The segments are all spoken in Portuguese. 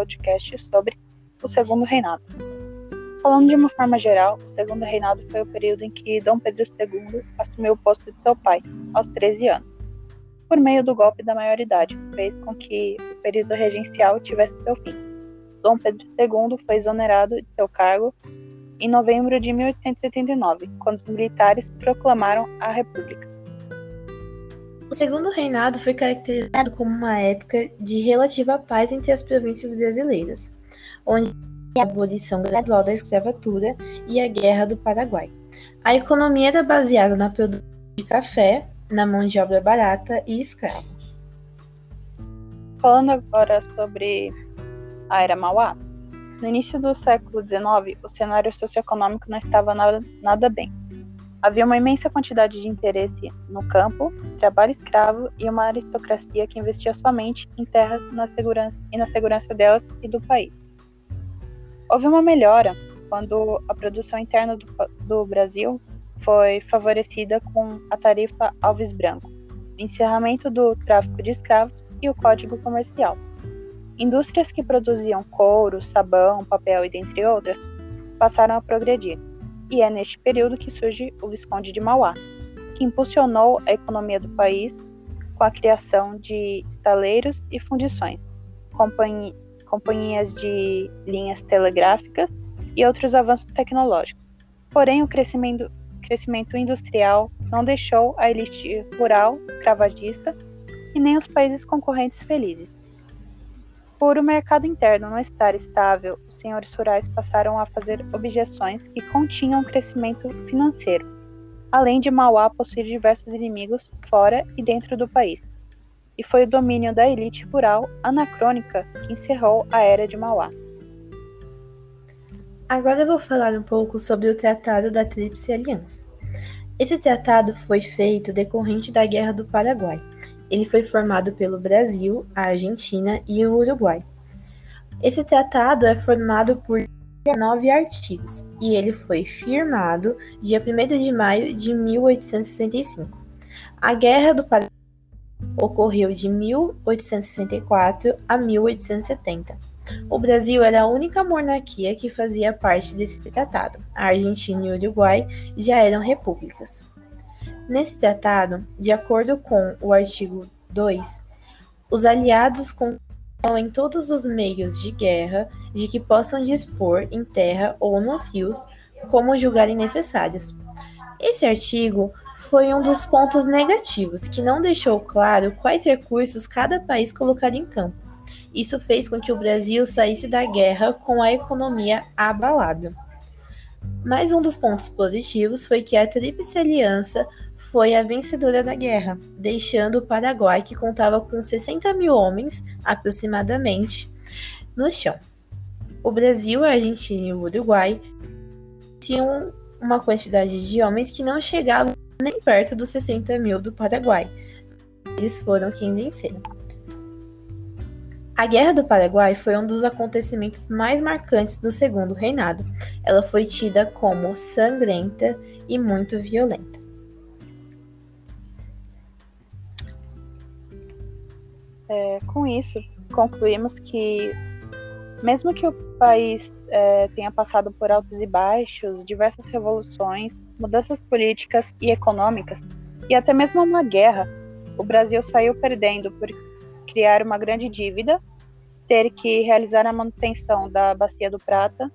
podcast sobre o Segundo Reinado. Falando de uma forma geral, o Segundo Reinado foi o período em que Dom Pedro II assumiu o posto de seu pai, aos 13 anos, por meio do golpe da maioridade, que fez com que o período regencial tivesse seu fim. Dom Pedro II foi exonerado de seu cargo em novembro de 1889, quando os militares proclamaram a República. O segundo reinado foi caracterizado como uma época de relativa paz entre as províncias brasileiras, onde a abolição gradual da escravatura e a Guerra do Paraguai. A economia era baseada na produção de café, na mão de obra barata e escrava. Falando agora sobre a Era Mauá, no início do século XIX, o cenário socioeconômico não estava nada, nada bem. Havia uma imensa quantidade de interesse no campo, trabalho escravo e uma aristocracia que investia somente em terras na segurança, e na segurança delas e do país. Houve uma melhora quando a produção interna do, do Brasil foi favorecida com a tarifa Alves Branco, o encerramento do tráfico de escravos e o Código Comercial. Indústrias que produziam couro, sabão, papel e dentre outras passaram a progredir, e é neste período que surge o Visconde de Mauá, que impulsionou a economia do país com a criação de estaleiros e fundições, companhi companhias de linhas telegráficas e outros avanços tecnológicos. Porém, o crescimento, crescimento industrial não deixou a elite rural escravagista e nem os países concorrentes felizes. Por o mercado interno não estar estável, os senhores rurais passaram a fazer objeções que continham crescimento financeiro, além de Mauá possuir diversos inimigos fora e dentro do país. E foi o domínio da elite rural anacrônica que encerrou a era de Mauá. Agora eu vou falar um pouco sobre o Tratado da Tríplice Aliança. Esse tratado foi feito decorrente da Guerra do Paraguai ele foi formado pelo Brasil, a Argentina e o Uruguai. Esse tratado é formado por nove artigos e ele foi firmado dia 1 de maio de 1865. A Guerra do Paraguai ocorreu de 1864 a 1870. O Brasil era a única monarquia que fazia parte desse tratado. A Argentina e o Uruguai já eram repúblicas. Nesse tratado, de acordo com o artigo 2, os aliados contam em todos os meios de guerra de que possam dispor em terra ou nos rios, como julgarem necessários. Esse artigo foi um dos pontos negativos, que não deixou claro quais recursos cada país colocaria em campo. Isso fez com que o Brasil saísse da guerra com a economia abalada. Mais um dos pontos positivos foi que a Tríplice Aliança foi a vencedora da guerra, deixando o Paraguai, que contava com 60 mil homens, aproximadamente, no chão. O Brasil, a Argentina e o Uruguai tinham uma quantidade de homens que não chegavam nem perto dos 60 mil do Paraguai. Eles foram quem venceram. A Guerra do Paraguai foi um dos acontecimentos mais marcantes do Segundo Reinado. Ela foi tida como sangrenta e muito violenta. É, com isso, concluímos que, mesmo que o país é, tenha passado por altos e baixos, diversas revoluções, mudanças políticas e econômicas, e até mesmo uma guerra, o Brasil saiu perdendo por criar uma grande dívida, ter que realizar a manutenção da Bacia do Prata,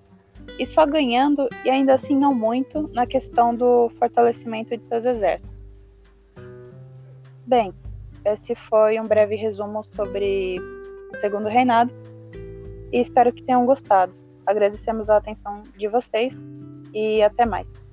e só ganhando, e ainda assim não muito, na questão do fortalecimento de seus exércitos. Bem, esse foi um breve resumo sobre o segundo reinado e espero que tenham gostado. Agradecemos a atenção de vocês e até mais.